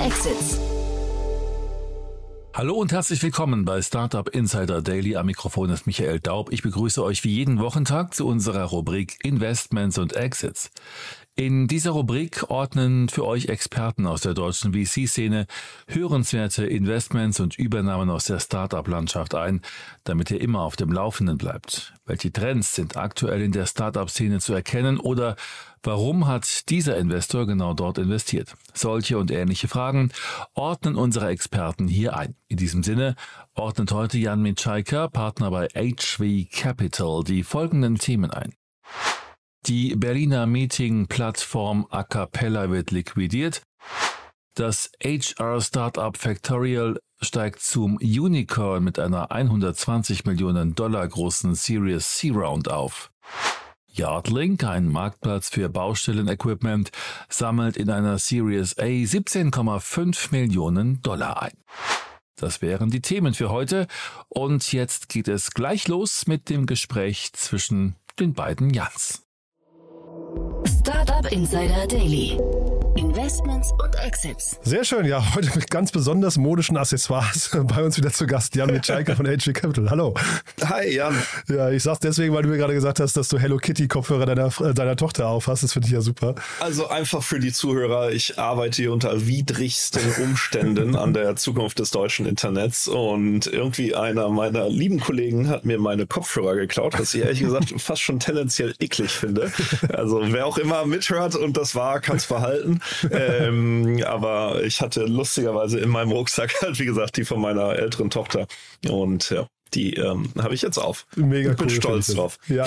Exits. Hallo und herzlich willkommen bei Startup Insider Daily. Am Mikrofon ist Michael Daub. Ich begrüße euch wie jeden Wochentag zu unserer Rubrik Investments und Exits. In dieser Rubrik ordnen für euch Experten aus der deutschen VC-Szene hörenswerte Investments und Übernahmen aus der Startup-Landschaft ein, damit ihr immer auf dem Laufenden bleibt. Welche Trends sind aktuell in der Startup-Szene zu erkennen oder warum hat dieser Investor genau dort investiert? Solche und ähnliche Fragen ordnen unsere Experten hier ein. In diesem Sinne ordnet heute Jan Mitschaiker, Partner bei HV Capital, die folgenden Themen ein. Die Berliner Meeting-Plattform Acapella wird liquidiert. Das HR-Startup Factorial steigt zum Unicorn mit einer 120 Millionen Dollar großen Series C Round auf. Yardlink, ein Marktplatz für Baustellen-Equipment, sammelt in einer Series A 17,5 Millionen Dollar ein. Das wären die Themen für heute und jetzt geht es gleich los mit dem Gespräch zwischen den beiden Jans. Startup Insider Daily. Investments und Exits. Sehr schön, ja, heute mit ganz besonders modischen Accessoires bei uns wieder zu Gast, Jan Mitschaiker von HG Capital. Hallo. Hi, Jan. Ja, ich sag's deswegen, weil du mir gerade gesagt hast, dass du Hello Kitty Kopfhörer deiner, äh, deiner Tochter aufhast. Das finde ich ja super. Also einfach für die Zuhörer, ich arbeite hier unter widrigsten Umständen an der Zukunft des deutschen Internets und irgendwie einer meiner lieben Kollegen hat mir meine Kopfhörer geklaut, was ich ehrlich gesagt fast schon tendenziell eklig finde. Also wer auch immer mithört und das war, kann es behalten. ähm, aber ich hatte lustigerweise in meinem Rucksack halt, wie gesagt, die von meiner älteren Tochter. Und ja, die ähm, habe ich jetzt auf. Mega ich bin cool, stolz drauf. Ja.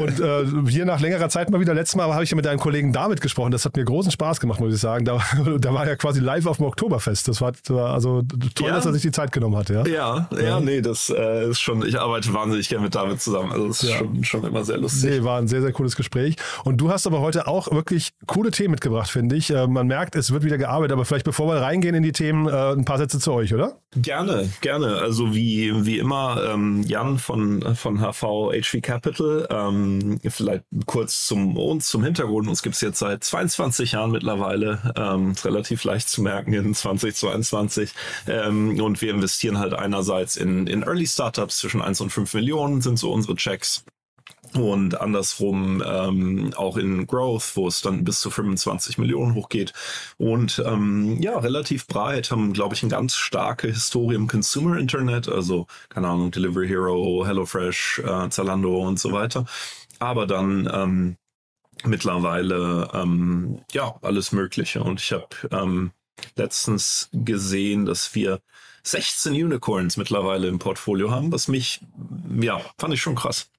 Und äh, hier nach längerer Zeit mal wieder, letztes Mal habe ich ja mit deinem Kollegen David gesprochen. Das hat mir großen Spaß gemacht, muss ich sagen. Da, da war er quasi live auf dem Oktoberfest. Das war, also toll, Ja. dass er sich die Zeit genommen hat, ja. Ja, ja, nee, das äh, ist schon, ich arbeite wahnsinnig gerne mit David zusammen. Also das ist Ja. schon, schon immer sehr lustig. Nee, war ein sehr, sehr cooles Gespräch. Und du hast aber heute auch wirklich coole Themen mitgebracht, finde ich. Äh, man merkt, es wird wieder gearbeitet, aber vielleicht bevor wir reingehen in die Themen, äh, ein paar Sätze zu euch, oder? Gerne, gerne. Also wie, wie immer, ähm, Jan von, von HV HV Capital. Ähm, vielleicht kurz zum uns zum Hintergrund. Uns gibt's jetzt seit 22 Jahren mittlerweile. Ähm, relativ leicht zu merken in 2022. Ähm, und wir investieren halt einerseits in, in Early Startups zwischen 1 und 5 Millionen sind so unsere Checks. Und andersrum ähm, auch in Growth, wo es dann bis zu 25 Millionen hochgeht. Und ähm, ja, relativ breit, haben, glaube ich, eine ganz starke Historie im Consumer Internet, also, keine Ahnung, Delivery Hero, HelloFresh, äh, Zalando und so weiter. Aber dann ähm, mittlerweile ähm, ja alles Mögliche. Und ich habe ähm, letztens gesehen, dass wir 16 Unicorns mittlerweile im Portfolio haben, was mich, ja, fand ich schon krass.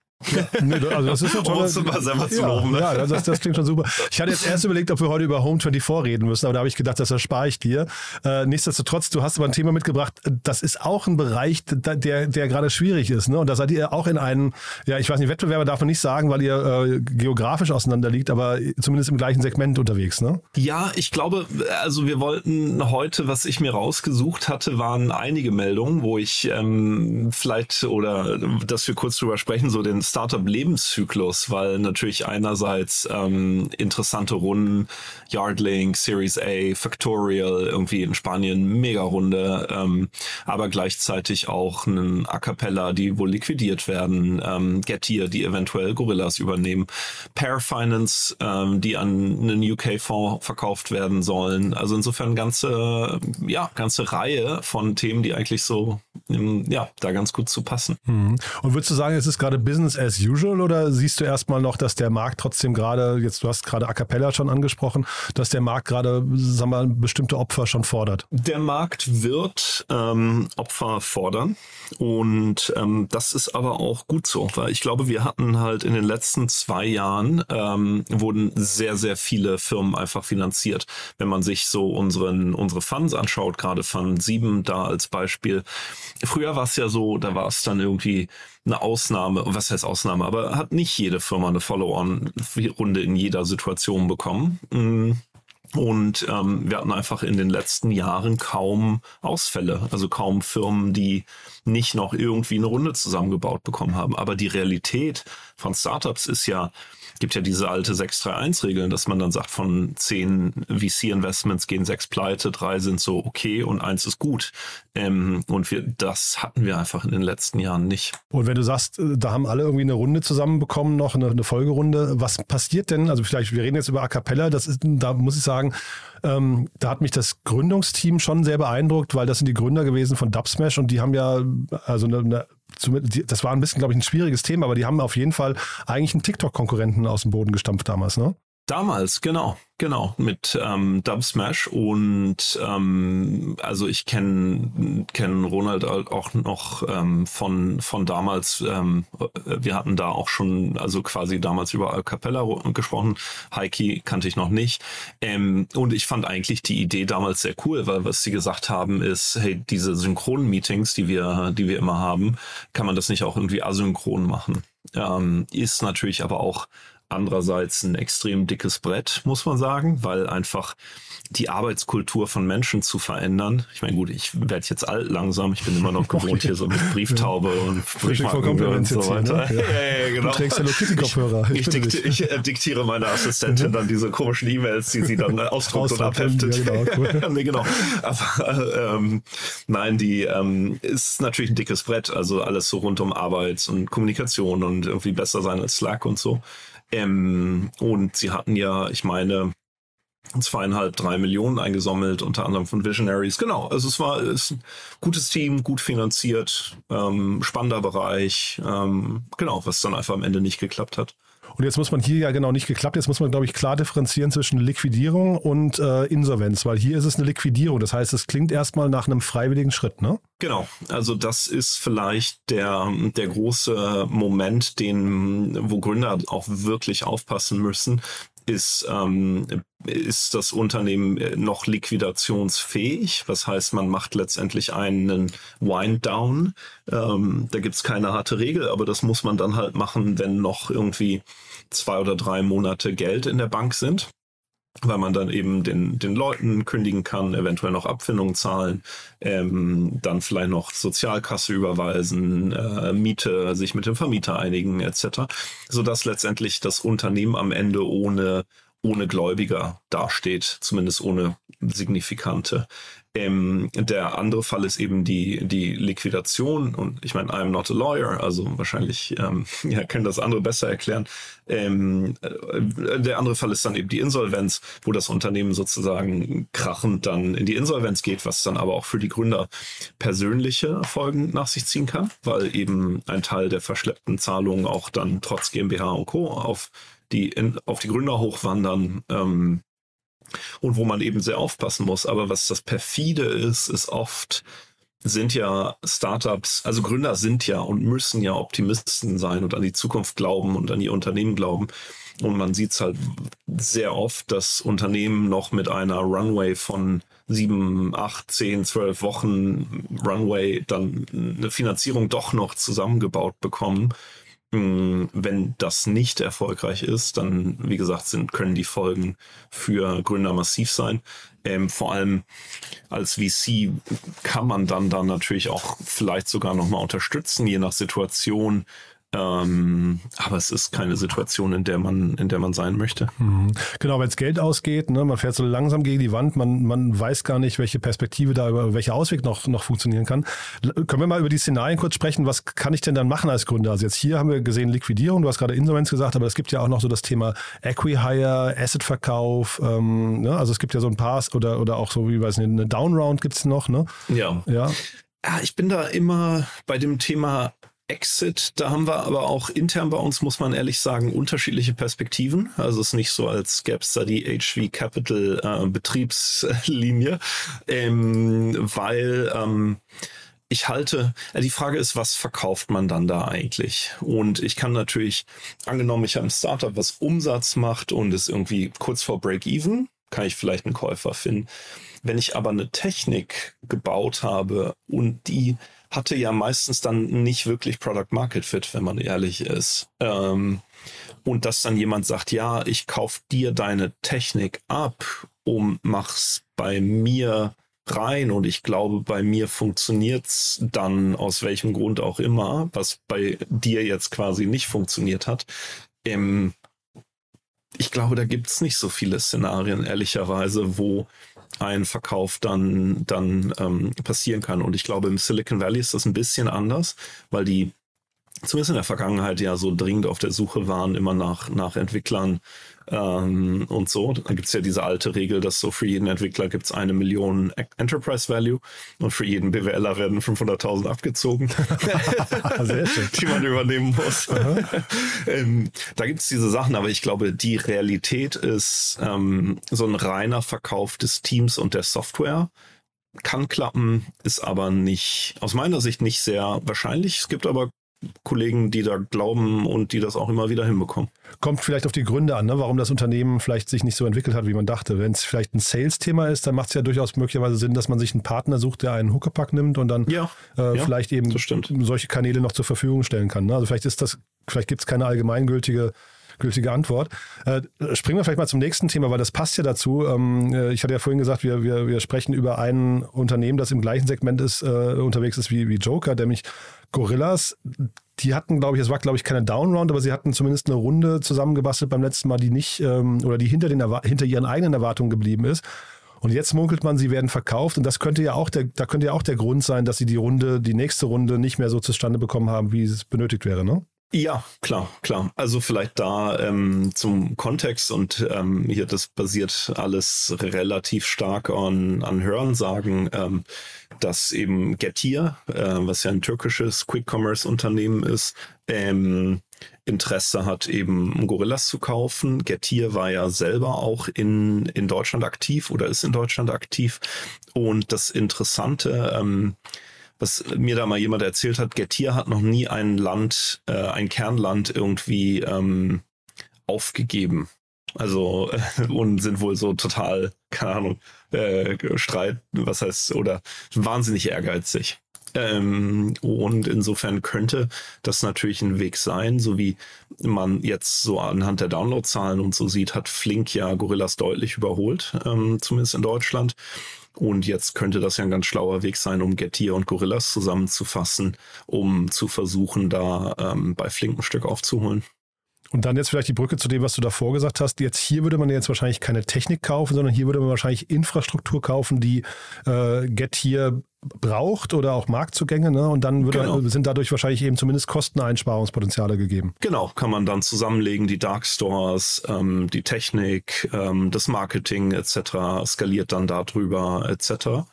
Nee, also das ist Um tolle, selber zu ja, loben, ne? Ja, das, das klingt schon super. Ich hatte jetzt erst überlegt, ob wir heute über Home 24 reden müssen, aber da habe ich gedacht, das erspare ich dir. Äh, nichtsdestotrotz, du hast aber ein Thema mitgebracht, das ist auch ein Bereich, der, der, der gerade schwierig ist. Ne? Und da seid ihr auch in einem, ja, ich weiß nicht, Wettbewerber darf man nicht sagen, weil ihr äh, geografisch auseinander liegt, aber zumindest im gleichen Segment unterwegs. Ne? Ja, ich glaube, also wir wollten heute, was ich mir rausgesucht hatte, waren einige Meldungen, wo ich ähm, vielleicht oder dass wir kurz drüber sprechen, so den Startup-Lebenszyklus, weil natürlich einerseits ähm, interessante Runden, Yardlink, Series A, Factorial, irgendwie in Spanien, Mega-Runde, ähm, aber gleichzeitig auch einen A Cappella, die wohl liquidiert werden, ähm, Getir, die eventuell Gorillas übernehmen, Pair Finance, ähm, die an einen UK-Fonds verkauft werden sollen. Also insofern ganze, ja, ganze Reihe von Themen, die eigentlich so, ja, da ganz gut zu passen. Und würdest du sagen, es ist gerade Business as usual oder siehst du erstmal noch, dass der Markt trotzdem gerade, jetzt du hast gerade A Cappella schon angesprochen, dass der Markt gerade, sagen wir mal, bestimmte Opfer schon fordert? Der Markt wird ähm, Opfer fordern und ähm, das ist aber auch gut so, weil ich glaube, wir hatten halt in den letzten zwei Jahren ähm, wurden sehr, sehr viele Firmen einfach finanziert. Wenn man sich so unseren, unsere Funds anschaut, gerade Fund 7 da als Beispiel. Früher war es ja so, da war es dann irgendwie eine Ausnahme, was heißt Ausnahme, aber hat nicht jede Firma eine Follow-on-Runde in jeder Situation bekommen. Und ähm, wir hatten einfach in den letzten Jahren kaum Ausfälle, also kaum Firmen, die nicht noch irgendwie eine Runde zusammengebaut bekommen haben. Aber die Realität von Startups ist ja, gibt ja diese alte 631-Regeln, dass man dann sagt, von zehn VC-Investments gehen sechs pleite, drei sind so okay und eins ist gut. Ähm, und wir, das hatten wir einfach in den letzten Jahren nicht. Und wenn du sagst, äh, da haben alle irgendwie eine Runde zusammenbekommen, noch eine, eine Folgerunde, was passiert denn? Also vielleicht, wir reden jetzt über A Cappella, das ist, da muss ich sagen, ähm, da hat mich das Gründungsteam schon sehr beeindruckt, weil das sind die Gründer gewesen von Dubsmash und die haben ja, also eine, eine das war ein bisschen, glaube ich, ein schwieriges Thema, aber die haben auf jeden Fall eigentlich einen TikTok-Konkurrenten aus dem Boden gestampft damals, ne? Damals, genau, genau, mit ähm, Dub Smash und ähm, also ich kenne kenn Ronald auch noch ähm, von, von damals, ähm, wir hatten da auch schon, also quasi damals über Al Capella gesprochen, Heiki kannte ich noch nicht ähm, und ich fand eigentlich die Idee damals sehr cool, weil was sie gesagt haben ist, hey, diese synchronen Meetings, die wir, die wir immer haben, kann man das nicht auch irgendwie asynchron machen. Ähm, ist natürlich aber auch andererseits ein extrem dickes Brett, muss man sagen, weil einfach die Arbeitskultur von Menschen zu verändern. Ich meine, gut, ich werde jetzt alt langsam. Ich bin immer noch gewohnt hier so mit Brieftaube ja. und Briefmarken und so weiter. Hier, ne? ja. ja, genau. Du trägst Hello Kitty Kopfhörer. Ich, ich, dikti ich äh, diktiere meiner Assistentin dann diese komischen E-Mails, die sie dann ausdruckt und abheftet. Ja, genau. Cool. nee, genau. Aber ähm, nein, die ähm, ist natürlich ein dickes Brett. Also alles so rund um Arbeit und Kommunikation und irgendwie besser sein als Slack und so. Ähm, und sie hatten ja, ich meine, zweieinhalb, drei Millionen eingesammelt, unter anderem von Visionaries. Genau, also es war ist ein gutes Team, gut finanziert, ähm, spannender Bereich, ähm, genau, was dann einfach am Ende nicht geklappt hat. Und jetzt muss man hier ja genau nicht geklappt. Jetzt muss man, glaube ich, klar differenzieren zwischen Liquidierung und äh, Insolvenz, weil hier ist es eine Liquidierung. Das heißt, es klingt erstmal nach einem freiwilligen Schritt, ne? Genau. Also das ist vielleicht der, der große Moment, den, wo Gründer auch wirklich aufpassen müssen, ist, ähm, ist das Unternehmen noch liquidationsfähig? Was heißt, man macht letztendlich einen Wind-Down. Ähm, da gibt's keine harte Regel, aber das muss man dann halt machen, wenn noch irgendwie zwei oder drei Monate Geld in der Bank sind weil man dann eben den, den Leuten kündigen kann, eventuell noch Abfindungen zahlen, ähm, dann vielleicht noch Sozialkasse überweisen, äh, Miete, sich mit dem Vermieter einigen etc., sodass letztendlich das Unternehmen am Ende ohne ohne Gläubiger dasteht, zumindest ohne signifikante ähm, der andere Fall ist eben die, die Liquidation. Und ich meine, I'm not a lawyer, also wahrscheinlich ähm, ja, können das andere besser erklären. Ähm, äh, der andere Fall ist dann eben die Insolvenz, wo das Unternehmen sozusagen krachend dann in die Insolvenz geht, was dann aber auch für die Gründer persönliche Folgen nach sich ziehen kann, weil eben ein Teil der verschleppten Zahlungen auch dann trotz GmbH und Co. auf die, in, auf die Gründer hochwandern. Ähm, und wo man eben sehr aufpassen muss. Aber was das perfide ist, ist oft sind ja Startups, also Gründer sind ja und müssen ja Optimisten sein und an die Zukunft glauben und an die Unternehmen glauben. Und man sieht es halt sehr oft, dass Unternehmen noch mit einer Runway von sieben, acht, zehn, zwölf Wochen Runway dann eine Finanzierung doch noch zusammengebaut bekommen wenn das nicht erfolgreich ist, dann, wie gesagt, sind, können die Folgen für Gründer massiv sein. Ähm, vor allem als VC kann man dann dann natürlich auch vielleicht sogar nochmal unterstützen, je nach Situation, ähm, aber es ist keine Situation, in der man, in der man sein möchte. Mhm. Genau, wenn es Geld ausgeht, ne, man fährt so langsam gegen die Wand, man, man weiß gar nicht, welche Perspektive da, über welcher Ausweg noch, noch funktionieren kann. L können wir mal über die Szenarien kurz sprechen? Was kann ich denn dann machen als Gründer? Also jetzt hier haben wir gesehen Liquidierung, du hast gerade Insolvenz gesagt, aber es gibt ja auch noch so das Thema Equihire, Assetverkauf, ähm, ne? also es gibt ja so ein paar oder, oder auch so wie weiß nicht, eine Downround gibt es noch, ne? Ja. ja. Ja, ich bin da immer bei dem Thema Exit, da haben wir aber auch intern bei uns, muss man ehrlich sagen, unterschiedliche Perspektiven. Also es ist nicht so, als gäbe es da die HV Capital äh, Betriebslinie, ähm, weil ähm, ich halte, äh, die Frage ist, was verkauft man dann da eigentlich? Und ich kann natürlich, angenommen, ich habe ein Startup, was Umsatz macht und ist irgendwie kurz vor Break-Even, kann ich vielleicht einen Käufer finden. Wenn ich aber eine Technik gebaut habe und die hatte ja meistens dann nicht wirklich Product Market Fit, wenn man ehrlich ist. Ähm, und dass dann jemand sagt, ja, ich kauf dir deine Technik ab und mach's bei mir rein und ich glaube, bei mir funktioniert's dann aus welchem Grund auch immer, was bei dir jetzt quasi nicht funktioniert hat. Ähm, ich glaube, da gibt's nicht so viele Szenarien, ehrlicherweise, wo ein Verkauf dann, dann ähm, passieren kann. Und ich glaube, im Silicon Valley ist das ein bisschen anders, weil die zumindest in der Vergangenheit ja so dringend auf der Suche waren, immer nach, nach Entwicklern ähm, und so. Da gibt es ja diese alte Regel, dass so für jeden Entwickler gibt es eine Million Enterprise Value und für jeden BWLer werden 500.000 abgezogen, die man übernehmen muss. ähm, da gibt es diese Sachen, aber ich glaube, die Realität ist ähm, so ein reiner Verkauf des Teams und der Software kann klappen, ist aber nicht, aus meiner Sicht nicht sehr wahrscheinlich. Es gibt aber Kollegen, die da glauben und die das auch immer wieder hinbekommen. Kommt vielleicht auf die Gründe an, ne? warum das Unternehmen vielleicht sich nicht so entwickelt hat, wie man dachte. Wenn es vielleicht ein Sales-Thema ist, dann macht es ja durchaus möglicherweise Sinn, dass man sich einen Partner sucht, der einen Huckepack nimmt und dann ja, äh, ja, vielleicht eben solche Kanäle noch zur Verfügung stellen kann. Ne? Also vielleicht ist das, vielleicht gibt es keine allgemeingültige gültige Antwort. Äh, springen wir vielleicht mal zum nächsten Thema, weil das passt ja dazu. Ähm, äh, ich hatte ja vorhin gesagt, wir, wir, wir sprechen über ein Unternehmen, das im gleichen Segment ist, äh, unterwegs ist wie, wie Joker, nämlich Gorillas, die hatten, glaube ich, es war, glaube ich, keine Downround, aber sie hatten zumindest eine Runde zusammengebastelt beim letzten Mal, die nicht ähm, oder die hinter, den, hinter ihren eigenen Erwartungen geblieben ist. Und jetzt munkelt man, sie werden verkauft. Und das könnte ja auch der, da könnte ja auch der Grund sein, dass sie die Runde, die nächste Runde nicht mehr so zustande bekommen haben, wie es benötigt wäre, ne? Ja, klar, klar. Also vielleicht da ähm, zum Kontext und ähm, hier, das basiert alles relativ stark an, an Hörensagen, ähm, dass eben Getir, äh, was ja ein türkisches Quick-Commerce-Unternehmen ist, ähm, Interesse hat, eben Gorillas zu kaufen. Getir war ja selber auch in, in Deutschland aktiv oder ist in Deutschland aktiv. Und das Interessante, ähm, was mir da mal jemand erzählt hat, Getir hat noch nie ein Land, äh, ein Kernland irgendwie ähm, aufgegeben. Also und sind wohl so total, keine Ahnung, äh, Streit, was heißt, oder wahnsinnig ehrgeizig. Ähm, und insofern könnte das natürlich ein Weg sein, so wie man jetzt so anhand der Downloadzahlen und so sieht, hat Flink ja Gorillas deutlich überholt, ähm, zumindest in Deutschland. Und jetzt könnte das ja ein ganz schlauer Weg sein, um Getir und Gorillas zusammenzufassen, um zu versuchen, da ähm, bei Flink ein Stück aufzuholen. Und dann jetzt vielleicht die Brücke zu dem, was du davor gesagt hast. Jetzt hier würde man jetzt wahrscheinlich keine Technik kaufen, sondern hier würde man wahrscheinlich Infrastruktur kaufen, die äh, Get hier braucht oder auch Marktzugänge. Ne? Und dann würde, genau. sind dadurch wahrscheinlich eben zumindest Kosteneinsparungspotenziale gegeben. Genau, kann man dann zusammenlegen, die Dark Stores, ähm, die Technik, ähm, das Marketing etc. skaliert dann darüber etc.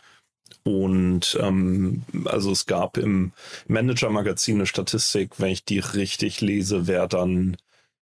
Und ähm, also es gab im Manager-Magazin eine Statistik, wenn ich die richtig lese, wer dann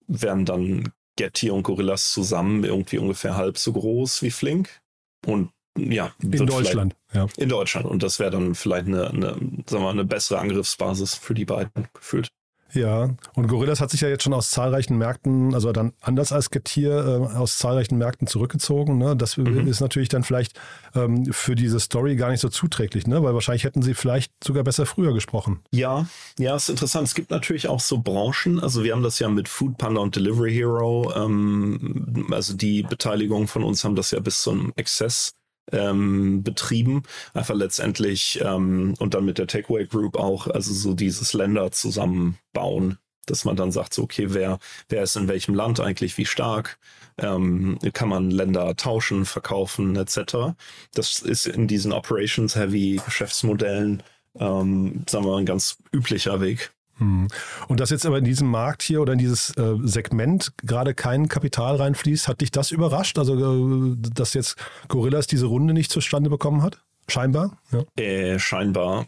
wären dann Getty und Gorillas zusammen irgendwie ungefähr halb so groß wie Flink. Und ja, in Deutschland. Ja. In Deutschland. Und das wäre dann vielleicht eine, eine, sagen wir mal, eine bessere Angriffsbasis für die beiden gefühlt. Ja, und Gorillas hat sich ja jetzt schon aus zahlreichen Märkten, also dann anders als Getir, äh, aus zahlreichen Märkten zurückgezogen. Ne? Das mhm. ist natürlich dann vielleicht ähm, für diese Story gar nicht so zuträglich, ne? weil wahrscheinlich hätten sie vielleicht sogar besser früher gesprochen. Ja, ja, ist interessant. Es gibt natürlich auch so Branchen, also wir haben das ja mit Food Panda und Delivery Hero, ähm, also die Beteiligung von uns haben das ja bis zum Exzess ähm, betrieben. Einfach letztendlich ähm, und dann mit der Takeaway Group auch, also so dieses Länder zusammenbauen, dass man dann sagt, so, okay, wer, wer ist in welchem Land eigentlich wie stark? Ähm, kann man Länder tauschen, verkaufen, etc. Das ist in diesen Operations-Heavy Geschäftsmodellen, ähm, sagen wir mal, ein ganz üblicher Weg. Hm. Und dass jetzt aber in diesem Markt hier oder in dieses äh, Segment gerade kein Kapital reinfließt, hat dich das überrascht? Also, äh, dass jetzt Gorillas diese Runde nicht zustande bekommen hat? Scheinbar? Ja. Äh, scheinbar.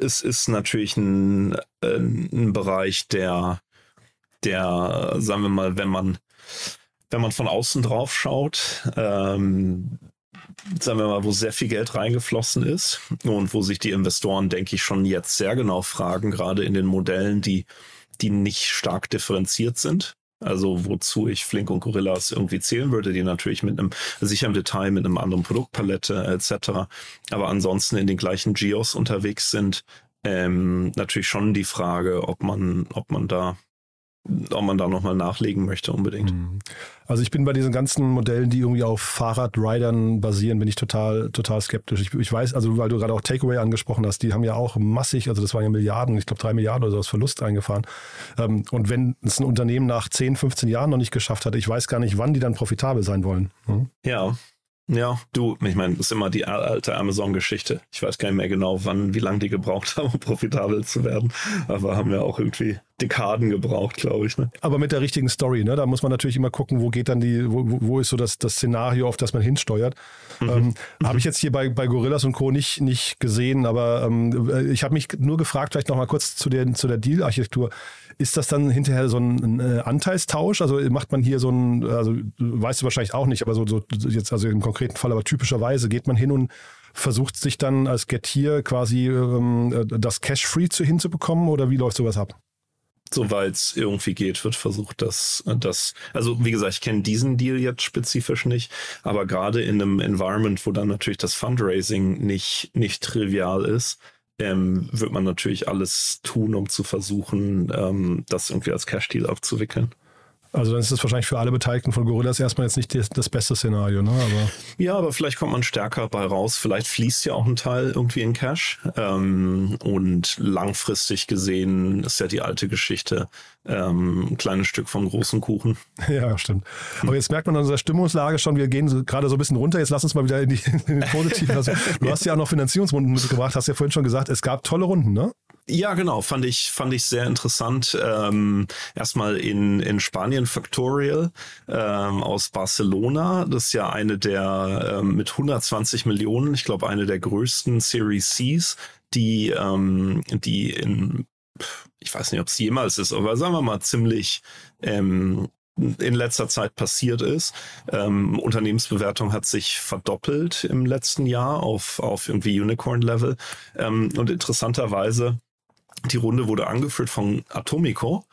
Es ist natürlich ein, äh, ein Bereich, der, der, sagen wir mal, wenn man, wenn man von außen drauf schaut, ähm, sagen wir mal, wo sehr viel Geld reingeflossen ist und wo sich die Investoren, denke ich, schon jetzt sehr genau fragen, gerade in den Modellen, die, die nicht stark differenziert sind. Also wozu ich Flink und Gorillas irgendwie zählen würde, die natürlich mit einem, sicher im Detail mit einem anderen Produktpalette etc., aber ansonsten in den gleichen Geos unterwegs sind, ähm, natürlich schon die Frage, ob man, ob man da ob man da nochmal nachlegen möchte unbedingt. Mhm. Also ich bin bei diesen ganzen Modellen, die irgendwie auf Fahrradridern basieren, bin ich total, total skeptisch. Ich, ich weiß, also weil du gerade auch Takeaway angesprochen hast, die haben ja auch massig, also das waren ja Milliarden, ich glaube drei Milliarden oder so aus Verlust eingefahren. Ähm, und wenn es ein Unternehmen nach 10, 15 Jahren noch nicht geschafft hat, ich weiß gar nicht, wann die dann profitabel sein wollen. Mhm. Ja, ja, du, ich meine, das ist immer die alte Amazon-Geschichte. Ich weiß gar nicht mehr genau, wann, wie lange die gebraucht haben, um profitabel zu werden. Aber haben ja auch irgendwie Dekaden gebraucht, glaube ich. Ne? Aber mit der richtigen Story, ne? Da muss man natürlich immer gucken, wo geht dann die, wo, wo ist so das, das Szenario, auf das man hinsteuert. Mhm. Ähm, mhm. Habe ich jetzt hier bei, bei Gorillas und Co. nicht, nicht gesehen, aber ähm, ich habe mich nur gefragt, vielleicht nochmal kurz zu der, zu der Deal-Architektur. Ist das dann hinterher so ein, ein, Anteilstausch? Also macht man hier so ein, also weißt du wahrscheinlich auch nicht, aber so, so jetzt also im konkreten Fall, aber typischerweise geht man hin und versucht sich dann als Gettier quasi ähm, das Cash-Free zu hinzubekommen oder wie läuft sowas ab? Soweit es irgendwie geht, wird versucht, dass das, also wie gesagt, ich kenne diesen Deal jetzt spezifisch nicht, aber gerade in einem Environment, wo dann natürlich das Fundraising nicht, nicht trivial ist, ähm, wird man natürlich alles tun, um zu versuchen, ähm, das irgendwie als Cash-Deal abzuwickeln. Also dann ist das wahrscheinlich für alle Beteiligten von Gorillas erstmal jetzt nicht das, das, beste Szenario, ne? Aber ja, aber vielleicht kommt man stärker bei raus. Vielleicht fließt ja auch ein Teil irgendwie in Cash. Ähm, und langfristig gesehen ist ja die alte Geschichte ähm, ein kleines Stück vom großen Kuchen. Ja, stimmt. Aber jetzt merkt man an unserer Stimmungslage schon, wir gehen gerade so ein bisschen runter. Jetzt lass uns mal wieder in, die, in den Positiven. Also, du hast ja auch noch Finanzierungsrunden mitgebracht, hast ja vorhin schon gesagt, es gab tolle Runden, ne? Ja, genau, fand ich, fand ich sehr interessant. Ähm, erstmal in, in Spanien Factorial ähm, aus Barcelona. Das ist ja eine der ähm, mit 120 Millionen, ich glaube, eine der größten Series Cs, die, ähm, die in, ich weiß nicht, ob es jemals ist, aber sagen wir mal ziemlich ähm, in letzter Zeit passiert ist. Ähm, Unternehmensbewertung hat sich verdoppelt im letzten Jahr auf, auf irgendwie Unicorn-Level. Ähm, und interessanterweise die Runde wurde angeführt von Atomico,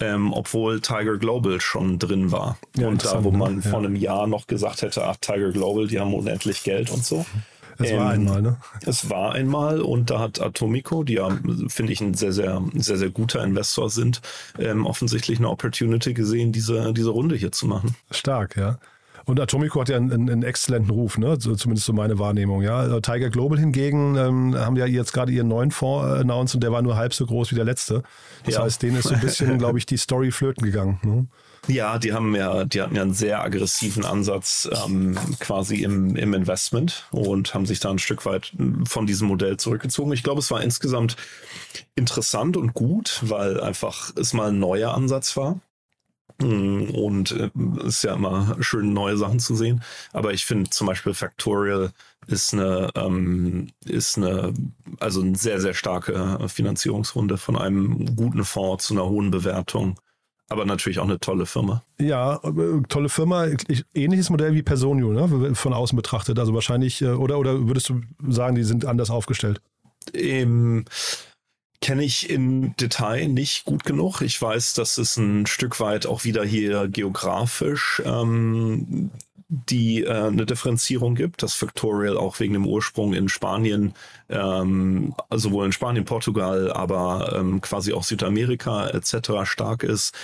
ähm, obwohl Tiger Global schon drin war. Ja, und da, wo man ne? vor einem Jahr noch gesagt hätte, ach, Tiger Global, die haben unendlich Geld und so. Es ähm, war einmal, ne? Es war einmal und da hat Atomico, die ja, finde ich, ein sehr, sehr, sehr, sehr guter Investor sind, ähm, offensichtlich eine Opportunity gesehen, diese, diese Runde hier zu machen. Stark, ja. Und Atomico hat ja einen, einen exzellenten Ruf, ne? So, zumindest so meine Wahrnehmung. Ja, also Tiger Global hingegen ähm, haben ja jetzt gerade ihren neuen Fonds äh, announced und der war nur halb so groß wie der letzte. Das ja. heißt, denen ist so ein bisschen, glaube ich, die Story flöten gegangen. Ne? Ja, die haben ja, die hatten ja einen sehr aggressiven Ansatz ähm, quasi im, im Investment und haben sich da ein Stück weit von diesem Modell zurückgezogen. Ich glaube, es war insgesamt interessant und gut, weil einfach es mal ein neuer Ansatz war. Mm, und es äh, ist ja immer schön, neue Sachen zu sehen. Aber ich finde zum Beispiel Factorial ist eine, ähm, ist eine, also eine sehr, sehr starke Finanzierungsrunde von einem guten Fonds zu einer hohen Bewertung. Aber natürlich auch eine tolle Firma. Ja, äh, tolle Firma. Ähnliches Modell wie Personio, ne? von außen betrachtet. Also wahrscheinlich, äh, oder, oder würdest du sagen, die sind anders aufgestellt? Ähm, kenne ich im Detail nicht gut genug. Ich weiß, dass es ein Stück weit auch wieder hier geografisch ähm, die äh, eine Differenzierung gibt, dass Factorial auch wegen dem Ursprung in Spanien, ähm, sowohl in Spanien, Portugal, aber ähm, quasi auch Südamerika etc. stark ist,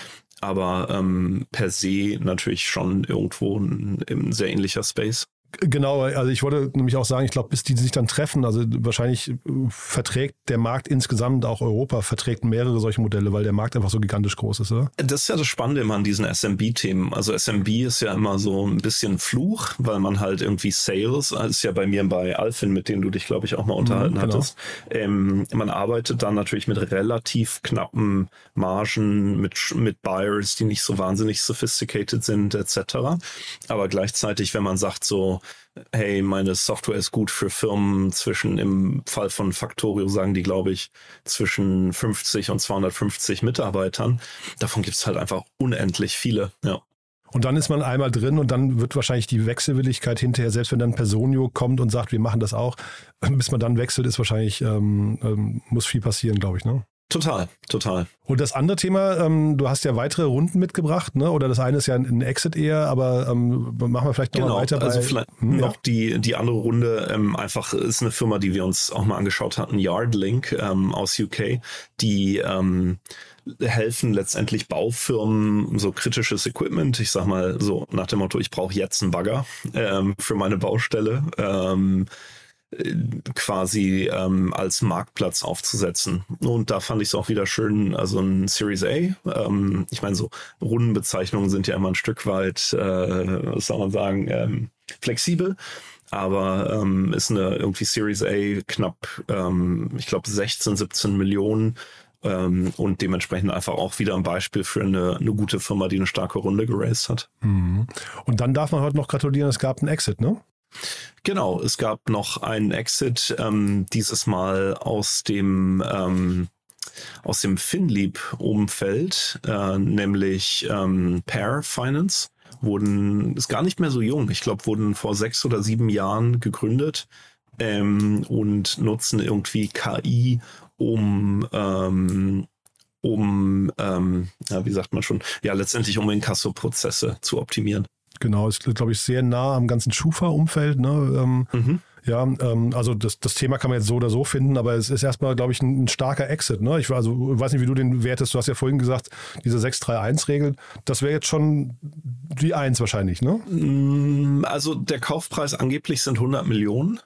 aber ähm, per se natürlich schon irgendwo ein, ein sehr ähnlicher Space. Genau, also ich wollte nämlich auch sagen, ich glaube, bis die sich dann treffen, also wahrscheinlich äh, verträgt der Markt insgesamt, auch Europa, verträgt mehrere solche Modelle, weil der Markt einfach so gigantisch groß ist, oder? Das ist ja das Spannende immer an diesen SMB-Themen. Also SMB ist ja immer so ein bisschen Fluch, weil man halt irgendwie Sales, das ist ja bei mir bei Alfin, mit denen du dich, glaube ich, auch mal unterhalten mhm, genau. hattest. Ähm, man arbeitet dann natürlich mit relativ knappen Margen, mit, mit Buyers, die nicht so wahnsinnig sophisticated sind, etc. Aber gleichzeitig, wenn man sagt so, hey, meine Software ist gut für Firmen zwischen, im Fall von Factorio sagen die, glaube ich, zwischen 50 und 250 Mitarbeitern. Davon gibt es halt einfach unendlich viele, ja. Und dann ist man einmal drin und dann wird wahrscheinlich die Wechselwilligkeit hinterher, selbst wenn dann Personio kommt und sagt, wir machen das auch, bis man dann wechselt, ist wahrscheinlich, ähm, ähm, muss viel passieren, glaube ich, ne? Total, total. Und das andere Thema, ähm, du hast ja weitere Runden mitgebracht, ne? Oder das eine ist ja ein Exit eher, aber ähm, machen wir vielleicht noch genau, mal weiter. Also bei, vielleicht hm, noch ja. die, die andere Runde, ähm, einfach ist eine Firma, die wir uns auch mal angeschaut hatten, Yardlink ähm, aus UK, die ähm, helfen letztendlich Baufirmen so kritisches Equipment. Ich sag mal so nach dem Motto, ich brauche jetzt einen Bagger ähm, für meine Baustelle. Quasi ähm, als Marktplatz aufzusetzen. Und da fand ich es auch wieder schön, also ein Series A. Ähm, ich meine, so Rundenbezeichnungen sind ja immer ein Stück weit, äh, was soll man sagen, ähm, flexibel. Aber ähm, ist eine irgendwie Series A knapp, ähm, ich glaube, 16, 17 Millionen ähm, und dementsprechend einfach auch wieder ein Beispiel für eine, eine gute Firma, die eine starke Runde geraced hat. Mhm. Und dann darf man heute noch gratulieren, es gab einen Exit, ne? Genau, es gab noch einen Exit, ähm, dieses Mal aus dem ähm, aus dem FinLeap-Umfeld, äh, nämlich ähm, Pair Finance, wurden, ist gar nicht mehr so jung, ich glaube, wurden vor sechs oder sieben Jahren gegründet ähm, und nutzen irgendwie KI, um ähm, um, ähm, ja, wie sagt man schon, ja, letztendlich um Inkasso-Prozesse zu optimieren. Genau, ist, glaube ich, sehr nah am ganzen Schufa-Umfeld. Ne? Ähm, mhm. Ja, ähm, also das, das Thema kann man jetzt so oder so finden, aber es ist erstmal, glaube ich, ein, ein, starker Exit. Ne? Ich also, weiß nicht, wie du den wertest. Du hast ja vorhin gesagt, diese 631-Regel, das wäre jetzt schon die 1 wahrscheinlich, ne? Mm, also der Kaufpreis angeblich sind 100 Millionen.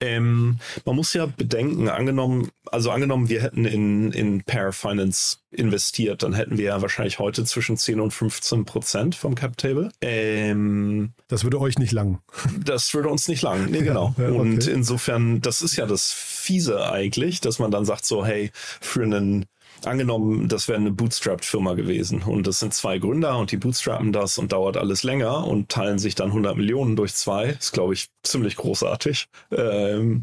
Ähm, man muss ja bedenken, angenommen, also angenommen, wir hätten in, in Pair Finance investiert, dann hätten wir ja wahrscheinlich heute zwischen 10 und 15 Prozent vom Cap Table. Ähm, das würde euch nicht lang. Das würde uns nicht lang, nee, genau. Ja, okay. Und insofern, das ist ja das Fiese eigentlich, dass man dann sagt so, hey, für einen angenommen, das wäre eine Bootstrapped-Firma gewesen und das sind zwei Gründer und die bootstrappen das und dauert alles länger und teilen sich dann 100 Millionen durch zwei. Ist, glaube ich, ziemlich großartig. Ähm,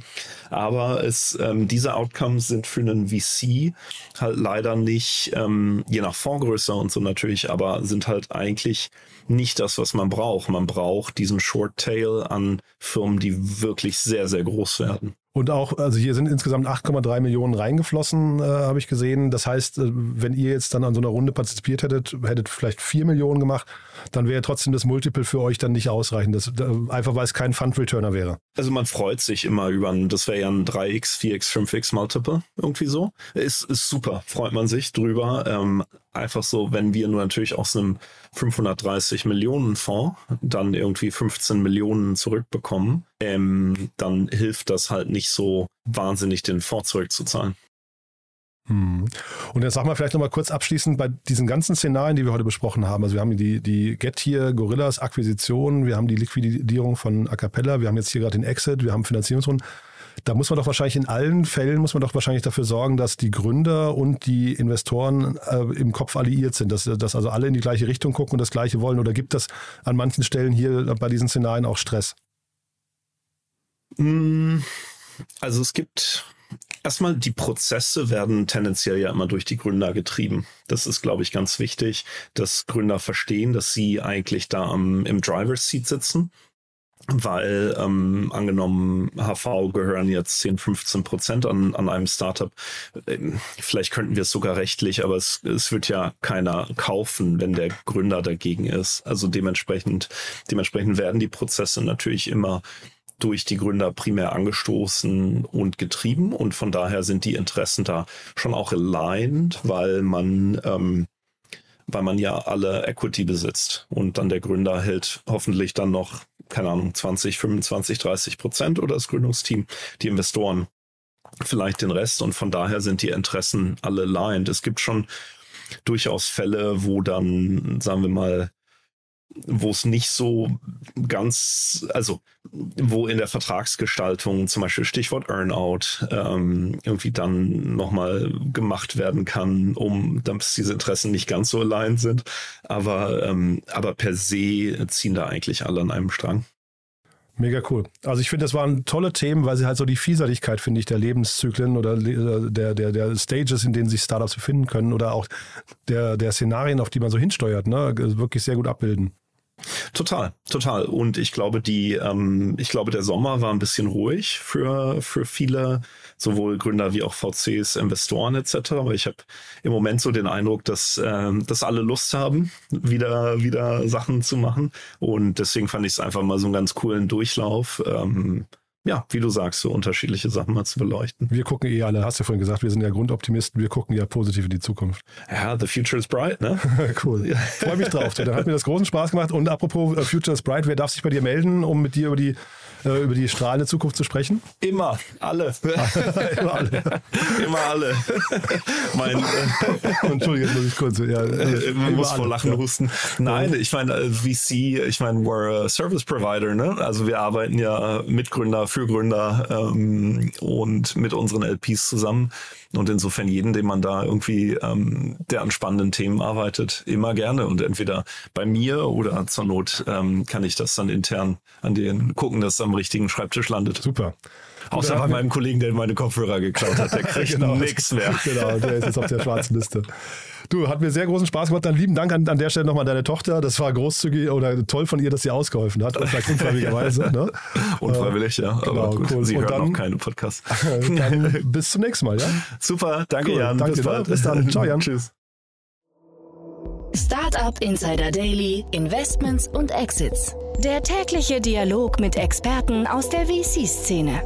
aber es, ähm, diese Outcomes sind für einen VC halt leider nicht, ähm, je nach Fondsgröße und so natürlich, aber sind halt eigentlich nicht das, was man braucht. Man braucht diesen Short Tail an Firmen, die wirklich sehr, sehr groß werden. Und auch, also hier sind insgesamt 8,3 Millionen reingeflossen, äh, habe ich gesehen. Das heißt, äh, wenn ihr jetzt dann an so einer Runde partizipiert hättet, hättet vielleicht 4 Millionen gemacht, dann wäre trotzdem das Multiple für euch dann nicht ausreichend. Das, einfach weil es kein Fund-Returner wäre. Also man freut sich immer über ein, das wäre ja ein 3x, 4x, 5x Multiple, irgendwie so. Ist, ist super, freut man sich drüber. Ähm, einfach so, wenn wir nur natürlich aus einem 530 Millionen Fonds dann irgendwie 15 Millionen zurückbekommen, ähm, dann hilft das halt nicht so wahnsinnig, den Fonds zurückzuzahlen. Hm. Und jetzt sag mal vielleicht nochmal kurz abschließend bei diesen ganzen Szenarien, die wir heute besprochen haben. Also wir haben die, die Get hier, Gorillas, Akquisition, wir haben die Liquidierung von Acapella, wir haben jetzt hier gerade den Exit, wir haben Finanzierungsrunden. Da muss man doch wahrscheinlich in allen Fällen, muss man doch wahrscheinlich dafür sorgen, dass die Gründer und die Investoren äh, im Kopf alliiert sind, dass, dass also alle in die gleiche Richtung gucken und das Gleiche wollen. Oder gibt das an manchen Stellen hier bei diesen Szenarien auch Stress? Hm, also es gibt erstmal die Prozesse werden tendenziell ja immer durch die Gründer getrieben. Das ist, glaube ich, ganz wichtig, dass Gründer verstehen, dass sie eigentlich da am, im Driver's Seat sitzen weil ähm, angenommen HV gehören jetzt 10, 15 Prozent an, an einem Startup. Ähm, vielleicht könnten wir es sogar rechtlich, aber es, es wird ja keiner kaufen, wenn der Gründer dagegen ist. Also dementsprechend, dementsprechend werden die Prozesse natürlich immer durch die Gründer primär angestoßen und getrieben und von daher sind die Interessen da schon auch aligned, weil man ähm, weil man ja alle Equity besitzt und dann der Gründer hält hoffentlich dann noch, keine Ahnung, 20, 25, 30 Prozent oder das Gründungsteam, die Investoren vielleicht den Rest und von daher sind die Interessen alle aligned. Es gibt schon durchaus Fälle, wo dann, sagen wir mal, wo es nicht so ganz, also wo in der Vertragsgestaltung zum Beispiel Stichwort Earnout ähm, irgendwie dann nochmal gemacht werden kann, um dass diese Interessen nicht ganz so allein sind. Aber, ähm, aber per se ziehen da eigentlich alle an einem Strang. Mega cool. Also ich finde, das waren tolle Themen, weil sie halt so die Vielseitigkeit, finde ich, der Lebenszyklen oder der, der, der Stages, in denen sich Startups befinden können oder auch der, der Szenarien, auf die man so hinsteuert, ne, wirklich sehr gut abbilden. Total, total. Und ich glaube, die, ähm, ich glaube, der Sommer war ein bisschen ruhig für, für viele, sowohl Gründer wie auch VCs, Investoren etc. Aber ich habe im Moment so den Eindruck, dass, ähm, dass alle Lust haben, wieder, wieder Sachen zu machen. Und deswegen fand ich es einfach mal so einen ganz coolen Durchlauf. Ähm, ja, wie du sagst, so unterschiedliche Sachen mal zu beleuchten. Wir gucken eh alle, hast du ja vorhin gesagt, wir sind ja Grundoptimisten, wir gucken ja positiv in die Zukunft. Ja, the future is bright, ne? cool. Freue mich drauf. Dann hat mir das großen Spaß gemacht. Und apropos uh, Future is bright, wer darf sich bei dir melden, um mit dir über die äh, über die strahlende Zukunft zu sprechen? Immer, alle. Immer alle. Immer alle. mein, äh, Entschuldige, jetzt muss ich kurz. Ja, äh, man muss vor Lachen ja. husten. Nein, ich meine, äh, VC, ich meine, we're a Service Provider, ne? Also wir arbeiten ja mit Gründer, für Gründer ähm, und mit unseren LPs zusammen. Und insofern jeden, den man da irgendwie, ähm, der an spannenden Themen arbeitet, immer gerne. Und entweder bei mir oder zur Not ähm, kann ich das dann intern an den gucken, dass es am richtigen Schreibtisch landet. Super. Außer bei meinem Kollegen, der meine Kopfhörer geklaut hat. Der kriegt genau. nichts mehr. Genau, der ist jetzt auf der schwarzen Liste. Du, hat mir sehr großen Spaß gemacht. Dann lieben Dank an, an der Stelle nochmal deine Tochter. Das war großzügig oder toll von ihr, dass sie ausgeholfen hat. Vielleicht unfreiwilligerweise. Ne? Unfreiwillig, ja. Genau, Aber gut, cool. Sie Und hören dann, auch keine Podcasts. dann bis zum nächsten Mal, ja? Super, danke cool, Jan. Danke, bis bald. Bis dann. Ciao Jan. Tschüss. Startup Insider Daily, Investments und Exits. Der tägliche Dialog mit Experten aus der VC-Szene.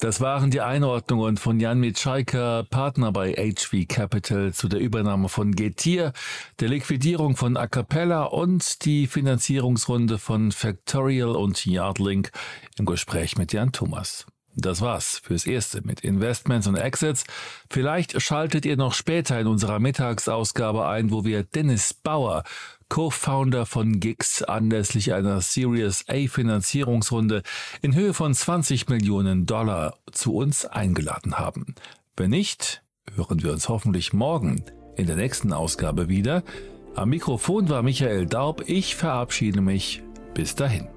Das waren die Einordnungen von Jan Mitschaiker, Partner bei HV Capital, zu der Übernahme von Getir, der Liquidierung von Acapella und die Finanzierungsrunde von Factorial und Yardlink im Gespräch mit Jan Thomas. Das war's fürs Erste mit Investments und Exits. Vielleicht schaltet ihr noch später in unserer Mittagsausgabe ein, wo wir Dennis Bauer, Co-Founder von Gix, anlässlich einer Series A Finanzierungsrunde in Höhe von 20 Millionen Dollar zu uns eingeladen haben. Wenn nicht, hören wir uns hoffentlich morgen in der nächsten Ausgabe wieder. Am Mikrofon war Michael Daub. Ich verabschiede mich. Bis dahin.